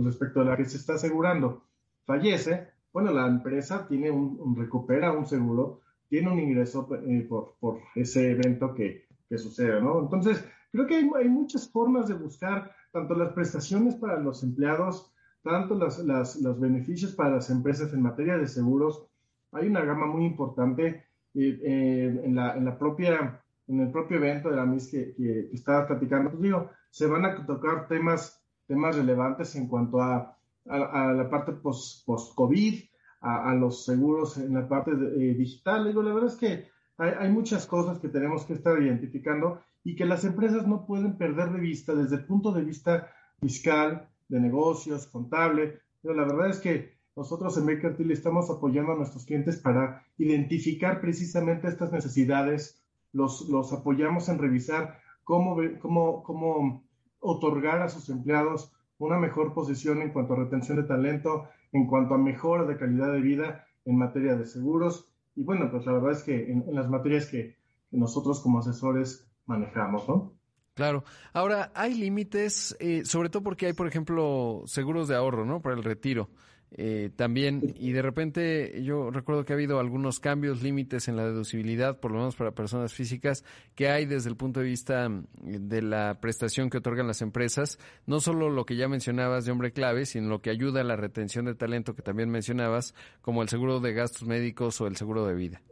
respecto a la que se está asegurando fallece, bueno, la empresa tiene un, recupera un seguro, tiene un ingreso eh, por, por, ese evento que, que, sucede, ¿no? Entonces, creo que hay, hay, muchas formas de buscar tanto las prestaciones para los empleados tanto las, los beneficios para las empresas en materia de seguros, hay una gama muy importante eh, eh, en, la, en, la, propia, en el propio evento de la MIS que, que, estaba platicando. Pues digo, se van a tocar temas, temas relevantes en cuanto a, a, la parte post-COVID, a, los seguros en la parte eh, digital. Digo, la verdad es que hay, hay muchas cosas que tenemos que estar identificando y que las empresas no pueden perder de vista desde el punto de vista fiscal, de negocios, contable. Pero la verdad es que nosotros en Mercantil estamos apoyando a nuestros clientes para identificar precisamente estas necesidades, los, los apoyamos en revisar cómo, cómo, cómo otorgar a sus empleados una mejor posición en cuanto a retención de talento, en cuanto a mejora de calidad de vida en materia de seguros. Y bueno, pues la verdad es que en, las materias que, que nosotros como asesores manejamos, ¿no? Claro. Ahora, hay límites, eh, sobre todo porque hay, por ejemplo, seguros de ahorro, ¿no? Para el retiro. Eh, también, y de repente yo recuerdo que ha habido algunos cambios, límites en la deducibilidad, por lo menos para personas físicas, que hay desde el punto de vista mm, de la prestación que otorgan las empresas, no solo lo que ya mencionabas de hombre clave, sino lo que ayuda a la retención de talento que también mencionabas, como el seguro de gastos médicos o el seguro de vida.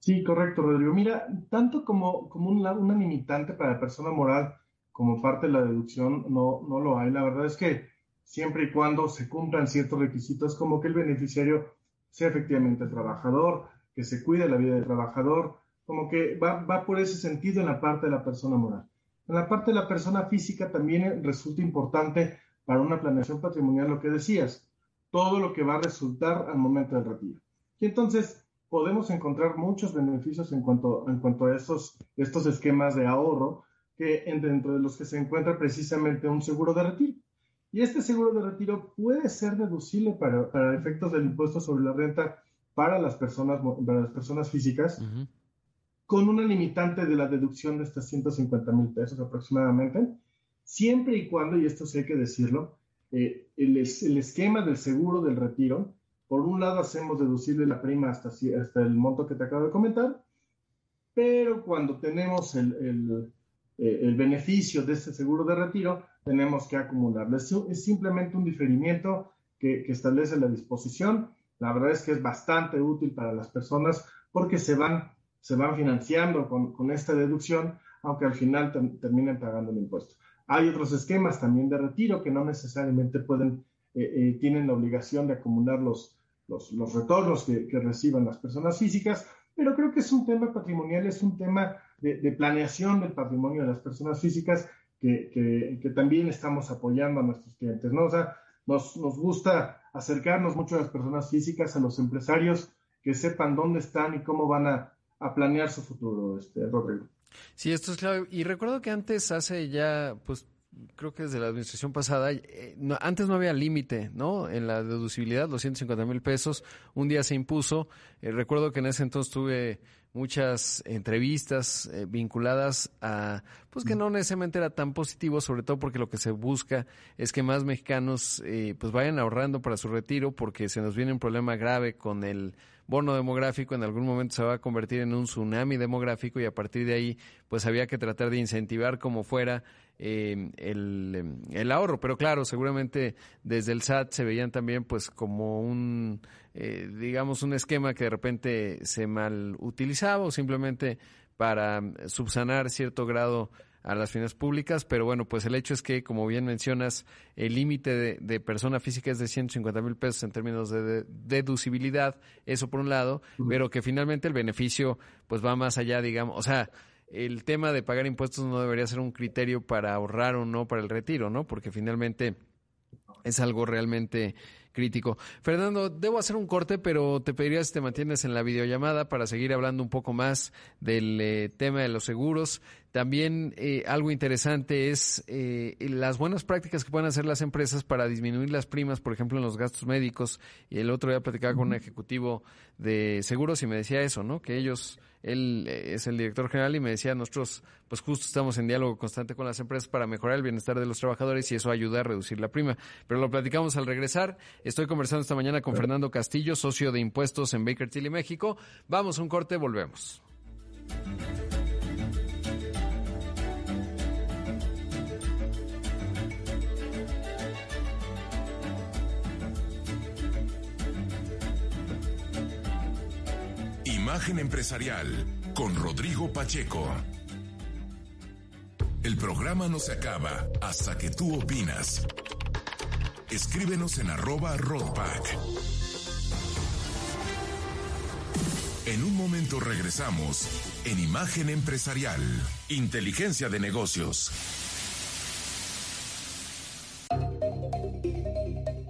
Sí, correcto, Rodrigo. Mira, tanto como, como una, limitante para la persona moral como parte de la deducción, no, no lo hay. La verdad es que siempre y cuando se cumplan ciertos requisitos, como que el beneficiario sea efectivamente trabajador, que se cuide la vida del trabajador, como que va, va por ese sentido en la parte de la persona moral. En la parte de la persona física también resulta importante para una planeación patrimonial lo que decías, todo lo que va a resultar al momento del retiro. Y entonces, podemos encontrar muchos beneficios en cuanto, en cuanto a estos, estos esquemas de ahorro, que dentro de los que se encuentra precisamente un seguro de retiro. Y este seguro de retiro puede ser deducible para, para efectos del impuesto sobre la renta para las personas, para las personas físicas, con una limitante de la deducción de hasta 150 mil pesos aproximadamente, siempre y cuando, y esto sí hay que decirlo, eh, el, el esquema del seguro del retiro por un lado hacemos deducible la prima hasta, el monto que te acabo de comentar, pero cuando tenemos el, el, eh, el beneficio de este seguro de retiro, tenemos que acumularlo. Es, es simplemente un diferimiento que, que, establece la disposición. La verdad es que es bastante útil para las personas porque se van, financiando con, con esta deducción, aunque al final terminen pagando el impuesto. Hay otros esquemas también de retiro que no necesariamente pueden, eh, eh, tienen la obligación de acumular los, los, retornos que, reciban las personas físicas, pero creo que es un tema patrimonial, es un tema de, planeación del patrimonio de las personas físicas que, también estamos apoyando a nuestros clientes, ¿no? O sea, nos, gusta acercarnos mucho a las personas físicas, a los empresarios, que sepan dónde están y cómo van a, planear su futuro, este, Rodrigo. Sí, esto es clave. Y recuerdo que antes, hace ya, pues creo que desde la administración pasada, eh, antes no había límite, ¿no? En la deducibilidad, los 150 mil pesos, un día se impuso. Eh, recuerdo que en ese entonces tuve muchas entrevistas eh, vinculadas a, pues que no necesariamente era tan positivo, sobre todo porque lo que se busca es que más mexicanos pues vayan ahorrando para su retiro, porque se nos viene un problema grave con el bono demográfico, en algún momento se va a convertir en un tsunami demográfico y a partir de ahí pues había que tratar de incentivar como fuera eh, el, el, ahorro. Pero claro, seguramente desde el SAT se veían también pues como un, eh, digamos, un esquema que de repente se mal utilizaba o simplemente para subsanar cierto grado a las finanzas públicas, pero bueno, pues el hecho es que, como bien mencionas, el límite de, persona física es de 150 mil pesos en términos de, deducibilidad, eso por un lado, pero que finalmente el beneficio pues va más allá, digamos, o sea, el tema de pagar impuestos no debería ser un criterio para ahorrar o no para el retiro, ¿no? Porque finalmente es algo realmente crítico. Fernando, debo hacer un corte, pero te pediría si te mantienes en la videollamada para seguir hablando un poco más del eh, tema de los seguros. También eh, algo interesante es eh, las buenas prácticas que pueden hacer las empresas para disminuir las primas, por ejemplo, en los gastos médicos. Y el otro día platicaba con un ejecutivo de seguros y me decía eso, ¿no? Que ellos él eh, es el director general y me decía, nosotros pues justo estamos en diálogo constante con las empresas para mejorar el bienestar de los trabajadores y eso ayuda a reducir la prima. Pero lo platicamos al regresar. Estoy conversando esta mañana con Fernando Castillo, socio de impuestos en Baker Tilly, México. Vamos a un corte, volvemos. Imagen Empresarial con Rodrigo Pacheco. El programa no se acaba hasta que tú opinas. Escríbenos en arroba roadpack. En un momento regresamos en Imagen Empresarial, Inteligencia de Negocios.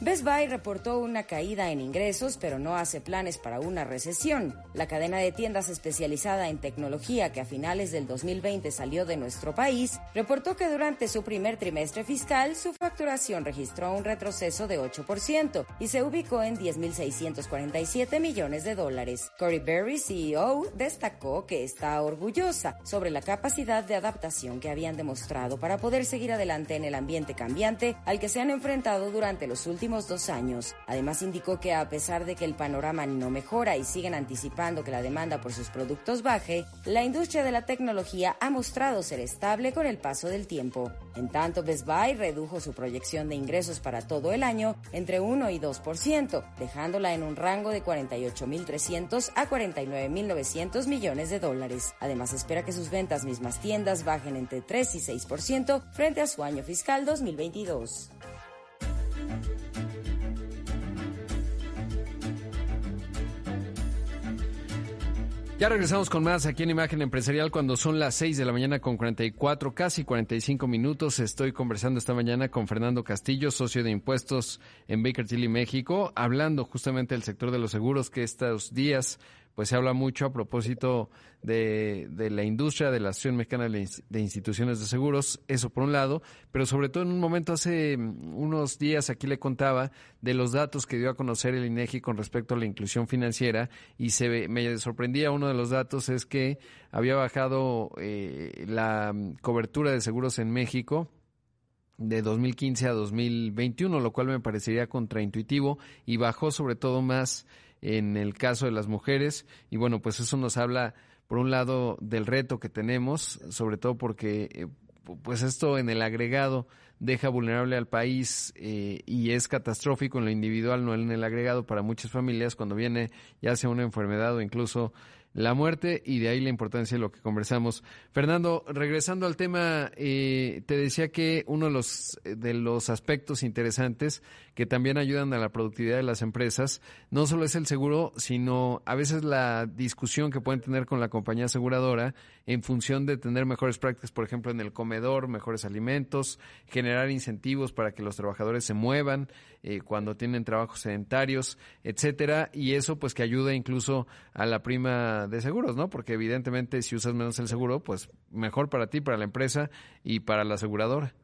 Best Buy reportó una caída en ingresos, pero no hace planes para una recesión. La cadena de tiendas especializada en tecnología que a finales del 2020 salió de nuestro país, reportó que durante su primer trimestre fiscal su facturación registró un retroceso de 8% y se ubicó en 10.647 millones de dólares. Corey Berry, CEO, destacó que está orgullosa sobre la capacidad de adaptación que habían demostrado para poder seguir adelante en el ambiente cambiante al que se han enfrentado durante los últimos dos años. Además indicó que a pesar de que el panorama no mejora y siguen anticipando que la demanda por sus productos baje, la industria de la tecnología ha mostrado ser estable con el paso del tiempo. En tanto, Best Buy redujo su proyección de ingresos para todo el año entre 1 y 2%, dejándola en un rango de 48.300 a 49.900 millones de dólares. Además, espera que sus ventas mismas tiendas bajen entre 3 y 6% frente a su año fiscal 2022. Ya regresamos con más aquí en Imagen Empresarial cuando son las 6 de la mañana con 44, casi 45 minutos. Estoy conversando esta mañana con Fernando Castillo, socio de impuestos en Baker Tilly, México, hablando justamente del sector de los seguros que estos días pues se habla mucho a propósito de, de la industria de la Asociación Mexicana de Instituciones de Seguros, eso por un lado, pero sobre todo en un momento hace mm, unos días aquí le contaba de los datos que dio a conocer el INEGI con respecto a la inclusión financiera y se me sorprendía uno de los datos es que había bajado eh, la mm, cobertura de seguros en México de 2015 a 2021, lo cual me parecería contraintuitivo y bajó sobre todo más en el caso de las mujeres. Y bueno, pues eso nos habla, por un lado, del reto que tenemos, sobre todo porque, eh, pues esto en el agregado deja vulnerable al país eh, y es catastrófico en lo individual, no en el agregado para muchas familias cuando viene ya sea una enfermedad o incluso la muerte y de ahí la importancia de lo que conversamos. Fernando, regresando al tema, eh, te decía que uno de los, de los aspectos interesantes que también ayudan a la productividad de las empresas no solo es el seguro, sino a veces la discusión que pueden tener con la compañía aseguradora en función de tener mejores prácticas, por ejemplo, en el comedor, mejores alimentos, generar incentivos para que los trabajadores se muevan eh, cuando tienen trabajos sedentarios, etcétera, y eso pues que ayuda incluso a la prima de seguros, ¿no? Porque evidentemente si usas menos el seguro, pues mejor para ti, para la empresa y para la aseguradora.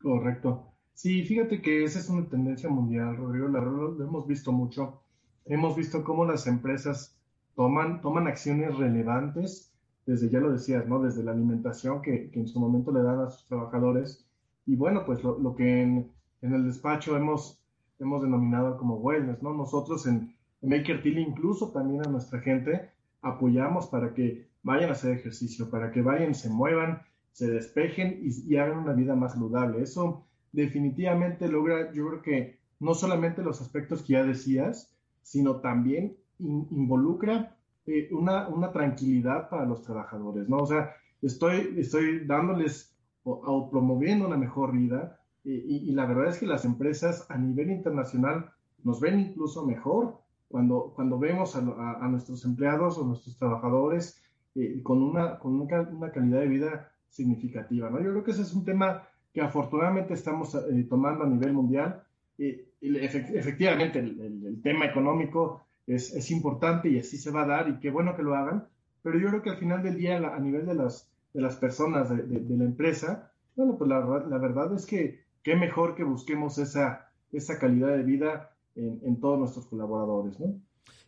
Correcto. Sí, fíjate que esa es una tendencia mundial, Rodrigo, la, lo hemos visto mucho. Hemos visto cómo las empresas toman, toman acciones relevantes, desde, ya lo decías, ¿no? Desde la alimentación que, que en su momento le dan a sus trabajadores. Y bueno, pues lo, lo que en, en, el despacho hemos, hemos denominado como wellness, ¿no? Nosotros en, Maker Tilly incluso también a nuestra gente apoyamos para que vayan a hacer ejercicio, para que vayan, se muevan, se despejen y, hagan una vida más saludable. Eso definitivamente logra, yo creo que no solamente los aspectos que ya decías, sino también involucra eh, una, una, tranquilidad para los trabajadores, ¿no? O sea, estoy, estoy dándoles o, promoviendo una mejor vida y, la verdad es que las empresas a nivel internacional nos ven incluso mejor cuando, cuando vemos a, nuestros empleados o nuestros trabajadores eh, con, una, con una, calidad de vida significativa, ¿no? Yo creo que ese es un tema que afortunadamente estamos eh, tomando a nivel mundial. efectivamente, el, tema económico es, es, importante y así se va a dar y qué bueno que lo hagan, pero yo creo que al final del día, a nivel de las, de las personas de, de, la empresa, bueno, pues la, la, verdad es que qué mejor que busquemos esa, esa calidad de vida en, en todos nuestros colaboradores, ¿no?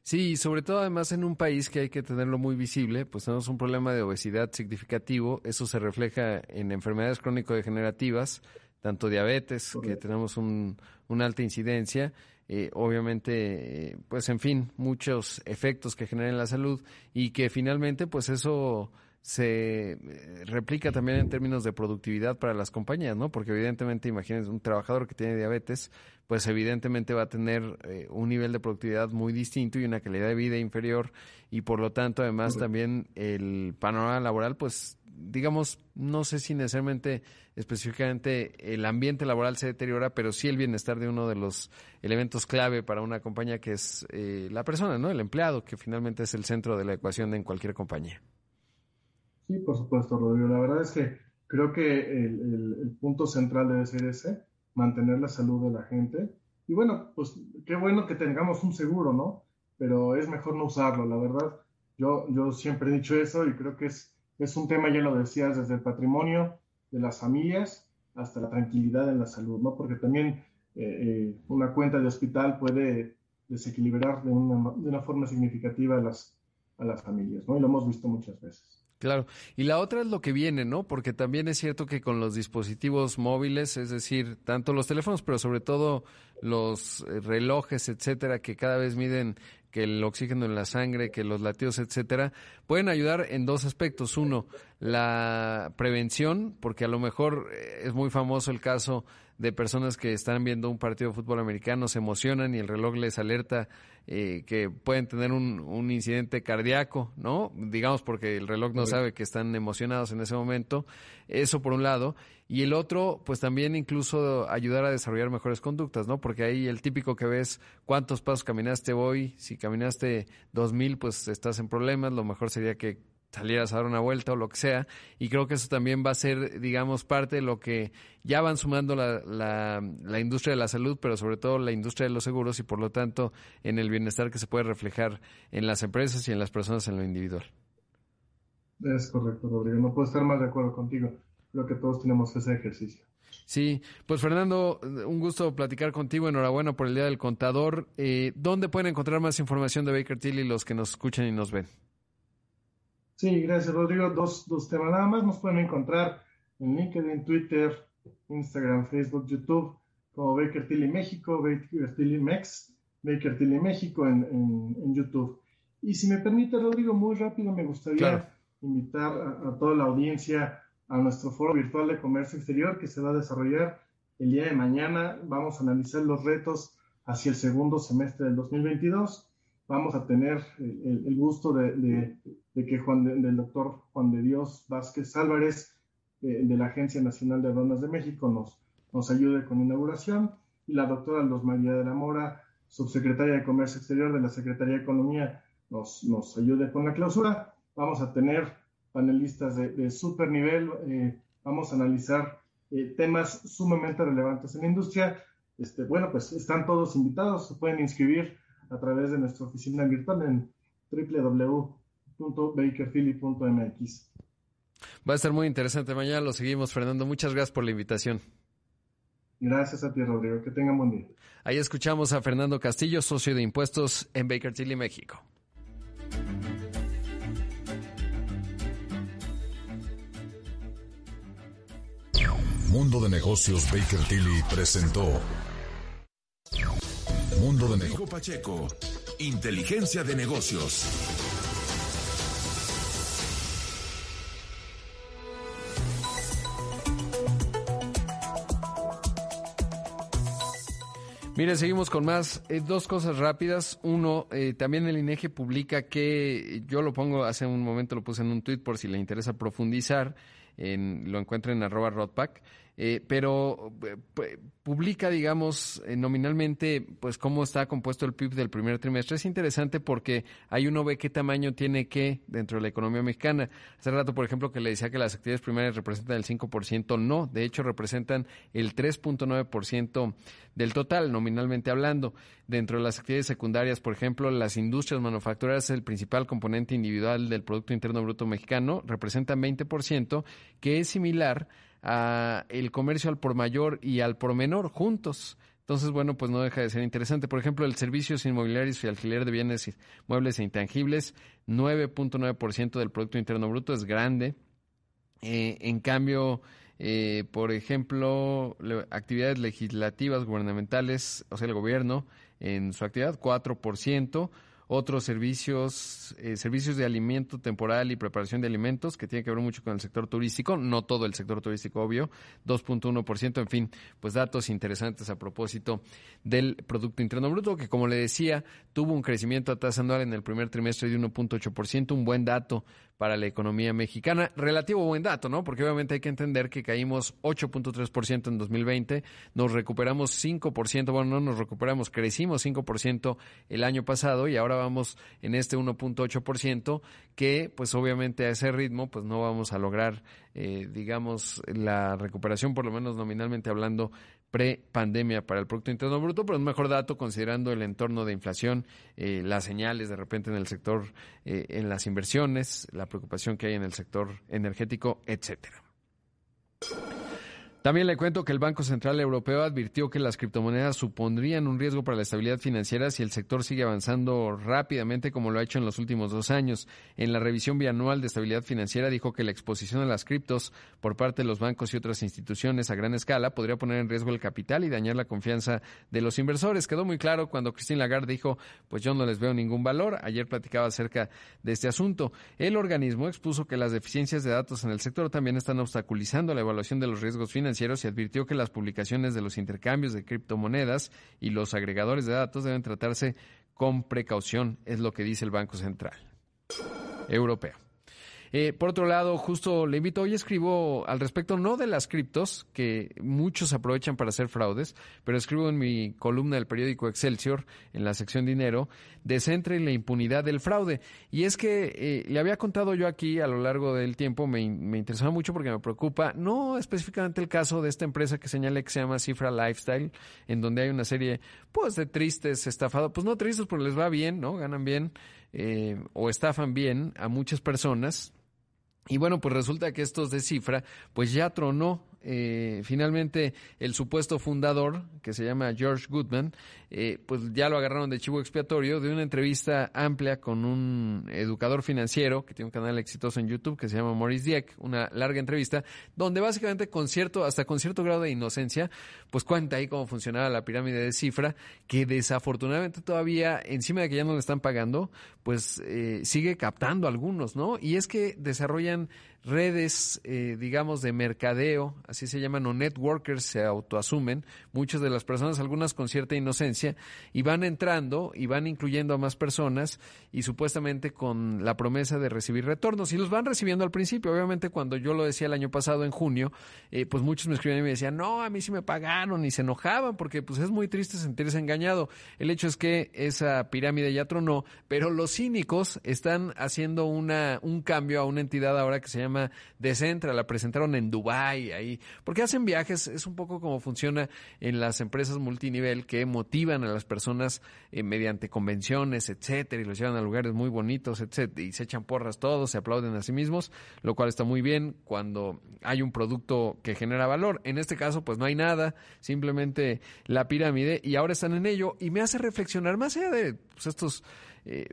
Sí, sobre todo además en un país que hay que tenerlo muy visible, pues tenemos un problema de obesidad significativo, eso se refleja en enfermedades crónico-degenerativas, tanto diabetes, que tenemos un, una alta incidencia, eh, obviamente, pues en fin, muchos efectos que generan la salud y que finalmente, pues eso se eh, replica también en términos de productividad para las compañías, ¿no? Porque evidentemente, imagínense, un trabajador que tiene diabetes, pues evidentemente va a tener eh, un nivel de productividad muy distinto y una calidad de vida inferior y por lo tanto, además también el panorama laboral, pues digamos, no sé si necesariamente específicamente el ambiente laboral se deteriora, pero sí el bienestar de uno de los elementos clave para una compañía que es eh, la persona, ¿no? El empleado, que finalmente es el centro de la ecuación en cualquier compañía. Sí, por supuesto, Rodrigo. La verdad es que creo que el, punto central debe ser ese, mantener la salud de la gente. Y bueno, pues qué bueno que tengamos un seguro, ¿no? Pero es mejor no usarlo, la verdad. Yo, yo siempre he dicho eso y creo que es es un tema, ya lo decías, desde el patrimonio de las familias hasta la tranquilidad en la salud, ¿no? Porque también eh, eh, una cuenta de hospital puede desequilibrar de una, de una forma significativa a las, a las familias, ¿no? Y lo hemos visto muchas veces. Claro, y la otra es lo que viene, ¿no? Porque también es cierto que con los dispositivos móviles, es decir, tanto los teléfonos, pero sobre todo los eh, relojes, etcétera, que cada vez miden que el oxígeno en la sangre, que los latidos, etcétera, pueden ayudar en dos aspectos. Uno, la prevención, porque a lo mejor eh, es muy famoso el caso de personas que están viendo un partido de fútbol americano, se emocionan y el reloj les alerta eh, que pueden tener un, un, incidente cardíaco, ¿no? Digamos porque el reloj no sabe que están emocionados en ese momento. Eso por un lado. Y el otro, pues también incluso ayudar a desarrollar mejores conductas, ¿no? Porque ahí el típico que ves cuántos pasos caminaste hoy, si caminaste dos mil, pues estás en problemas, lo mejor sería que salieras a dar una vuelta o lo que sea. Y creo que eso también va a ser, digamos, parte de lo que ya van sumando la, la, la, industria de la salud, pero sobre todo la industria de los seguros y por lo tanto en el bienestar que se puede reflejar en las empresas y en las personas en lo individual. Es correcto, Rodrigo. No puedo estar más de acuerdo contigo creo que todos tenemos ese ejercicio. Sí, pues Fernando, un gusto platicar contigo. Enhorabuena por el Día del Contador. Eh, ¿Dónde pueden encontrar más información de Baker Tilly los que nos escuchan y nos ven? Sí, gracias Rodrigo. Dos, dos temas nada más. Nos pueden encontrar en LinkedIn, Twitter, Instagram, Facebook, YouTube, como Baker Tilly México, Baker Tilly Mex, Baker Tilly México en, en, YouTube. Y si me permite, Rodrigo, muy rápido me gustaría invitar a toda la audiencia a nuestro foro virtual de comercio exterior que se va a desarrollar el día de mañana. Vamos a analizar los retos hacia el segundo semestre del 2022. Vamos a tener el, gusto de, que Juan del doctor Juan de Dios Vázquez Álvarez eh, de la Agencia Nacional de Aduanas de México nos, ayude con inauguración y la doctora Luz María de la Mora, subsecretaria de Comercio Exterior de la Secretaría de Economía, nos, ayude con la clausura. Vamos a tener panelistas de, de super nivel. Eh, vamos a analizar eh, temas sumamente relevantes en la industria. Este, bueno, pues están todos invitados, se pueden inscribir a través de nuestra oficina virtual en www.bakerphilly.mx. Va a estar muy interesante. Mañana lo seguimos, Fernando. Muchas gracias por la invitación. Gracias a ti, Rodrigo. Que tengan buen día. Ahí escuchamos a Fernando Castillo, socio de impuestos en Baker Tilly, México. Mundo de Negocios Baker Tilly presentó Mundo de Negocios Pacheco, Inteligencia de Negocios. Mire, seguimos con más. Eh, dos cosas rápidas. Uno, eh, también el INEGI publica que, yo lo pongo, hace un momento lo puse en un tuit por si le interesa profundizar, en, lo encuentren en arroba rodpack, eh, pero eh, publica, digamos, eh, nominalmente, pues cómo está compuesto el PIB del primer trimestre. Es interesante porque ahí uno ve qué tamaño tiene qué dentro de la economía mexicana. Hace rato, por ejemplo, que le decía que las actividades primarias representan el 5%, no, de hecho representan el 3.9% del total, nominalmente hablando. Dentro de las actividades secundarias, por ejemplo, las industrias manufactureras, el principal componente individual del Producto Interno Bruto mexicano, representan 20%, que es similar a el comercio al por mayor y al por menor juntos. Entonces, bueno, pues no deja de ser interesante. Por ejemplo, el servicios inmobiliarios y alquiler de bienes muebles e intangibles, 9.9% del Producto Interno Bruto, es grande. Eh, en cambio, eh, por ejemplo, actividades legislativas gubernamentales, o sea, el gobierno, en su actividad, 4% otros servicios, eh, servicios de alimento temporal y preparación de alimentos, que tiene que ver mucho con el sector turístico, no todo el sector turístico, obvio, 2.1%, en fin, pues datos interesantes a propósito del Producto Interno Bruto, que como le decía, tuvo un crecimiento a tasa anual en el primer trimestre de 1.8%, un buen dato para la economía mexicana. Relativo buen dato, ¿no? Porque obviamente hay que entender que caímos 8.3% en 2020, nos recuperamos 5%, bueno, no nos recuperamos, crecimos 5% el año pasado y ahora vamos en este 1.8%, que pues obviamente a ese ritmo pues no vamos a lograr, eh, digamos, la recuperación, por lo menos nominalmente hablando, pre-pandemia para el Producto Interno Bruto, pero un mejor dato considerando el entorno de inflación, eh, las señales de repente en el sector, eh, en las inversiones, la preocupación que hay en el sector energético, etcétera. También le cuento que el Banco Central Europeo advirtió que las criptomonedas supondrían un riesgo para la estabilidad financiera si el sector sigue avanzando rápidamente como lo ha hecho en los últimos dos años. En la revisión bianual de estabilidad financiera dijo que la exposición a las criptos por parte de los bancos y otras instituciones a gran escala podría poner en riesgo el capital y dañar la confianza de los inversores. Quedó muy claro cuando Christine Lagarde dijo, pues yo no les veo ningún valor. Ayer platicaba acerca de este asunto. El organismo expuso que las deficiencias de datos en el sector también están obstaculizando la evaluación de los riesgos financieros y advirtió que las publicaciones de los intercambios de criptomonedas y los agregadores de datos deben tratarse con precaución, es lo que dice el Banco Central Europeo. Eh, por otro lado, justo le invito, hoy escribo al respecto no de las criptos, que muchos aprovechan para hacer fraudes, pero escribo en mi columna del periódico Excelsior, en la sección dinero, de Centre y la impunidad del fraude. Y es que eh, le había contado yo aquí a lo largo del tiempo, me, me interesaba mucho porque me preocupa, no específicamente el caso de esta empresa que señala que se llama Cifra Lifestyle, en donde hay una serie, pues, de tristes estafados, pues no tristes porque les va bien, ¿no? Ganan bien. Eh, o estafan bien a muchas personas, y bueno, pues resulta que estos de cifra, pues ya tronó eh, finalmente el supuesto fundador, que se llama George Goodman, eh, pues ya lo agarraron de chivo expiatorio de una entrevista amplia con un educador financiero que tiene un canal exitoso en YouTube que se llama Maurice Dieck, una larga entrevista, donde básicamente con cierto, hasta con cierto grado de inocencia, pues cuenta ahí cómo funcionaba la pirámide de cifra, que desafortunadamente todavía, encima de que ya no le están pagando, pues eh, sigue captando algunos, ¿no? Y es que desarrollan redes, eh, digamos, de mercadeo, así se llaman, o networkers se autoasumen, muchas de las personas, algunas con cierta inocencia, y van entrando y van incluyendo a más personas y supuestamente con la promesa de recibir retornos. Y los van recibiendo al principio. Obviamente, cuando yo lo decía el año pasado, en junio, eh, pues muchos me escribían y me decían, no, a mí sí me pagaron y se enojaban porque pues es muy triste sentirse engañado. El hecho es que esa pirámide ya tronó, pero los cínicos están haciendo una, un cambio a una entidad ahora que se llama llama Decentra, la presentaron en Dubai ahí, porque hacen viajes, es un poco como funciona en las empresas multinivel que motivan a las personas eh, mediante convenciones, etcétera, y los llevan a lugares muy bonitos, etcétera, y se echan porras todos, se aplauden a sí mismos, lo cual está muy bien cuando hay un producto que genera valor. En este caso, pues no hay nada, simplemente la pirámide, y ahora están en ello, y me hace reflexionar más allá de pues, estos eh,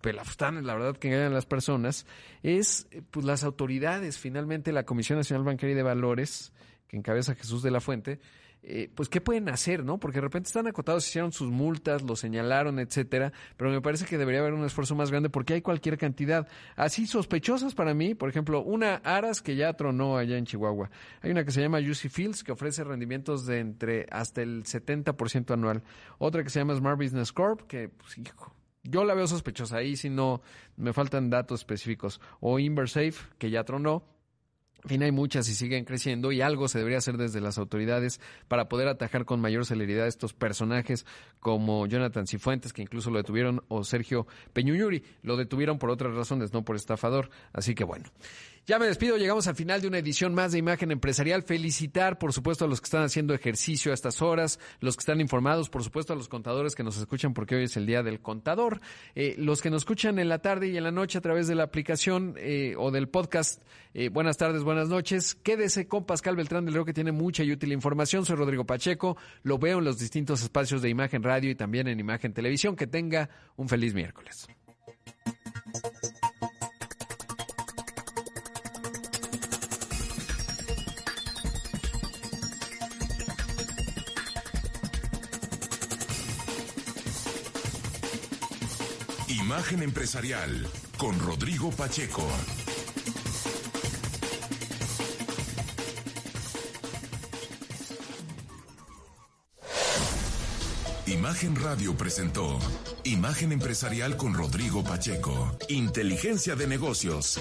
pelafustanes, la verdad, que engañan a las personas, es pues las autoridades, finalmente la Comisión Nacional Bancaria y de Valores, que encabeza Jesús de la Fuente, eh, pues qué pueden hacer, ¿no? Porque de repente están acotados, hicieron sus multas, lo señalaron, etcétera, pero me parece que debería haber un esfuerzo más grande porque hay cualquier cantidad así sospechosas para mí, por ejemplo, una Aras que ya tronó allá en Chihuahua. Hay una que se llama Juicy Fields que ofrece rendimientos de entre hasta el 70% anual. Otra que se llama Smart Business Corp que pues hijo, yo la veo sospechosa ahí si no me faltan datos específicos. O Inversafe, que ya tronó, en fin, hay muchas y siguen creciendo y algo se debería hacer desde las autoridades para poder atajar con mayor celeridad estos personajes como Jonathan Cifuentes, que incluso lo detuvieron, o Sergio Peñuñuri. Lo detuvieron por otras razones, no por estafador. Así que bueno. Ya me despido, llegamos al final de una edición más de Imagen Empresarial. Felicitar, por supuesto, a los que están haciendo ejercicio a estas horas, los que están informados, por supuesto, a los contadores que nos escuchan porque hoy es el Día del Contador, eh, los que nos escuchan en la tarde y en la noche a través de la aplicación eh, o del podcast. Eh, buenas tardes, buenas noches. Quédese con Pascal Beltrán del Río que tiene mucha y útil información. Soy Rodrigo Pacheco, lo veo en los distintos espacios de Imagen Radio y también en Imagen Televisión. Que tenga un feliz miércoles. Imagen Empresarial con Rodrigo Pacheco. Imagen Radio presentó Imagen Empresarial con Rodrigo Pacheco. Inteligencia de negocios.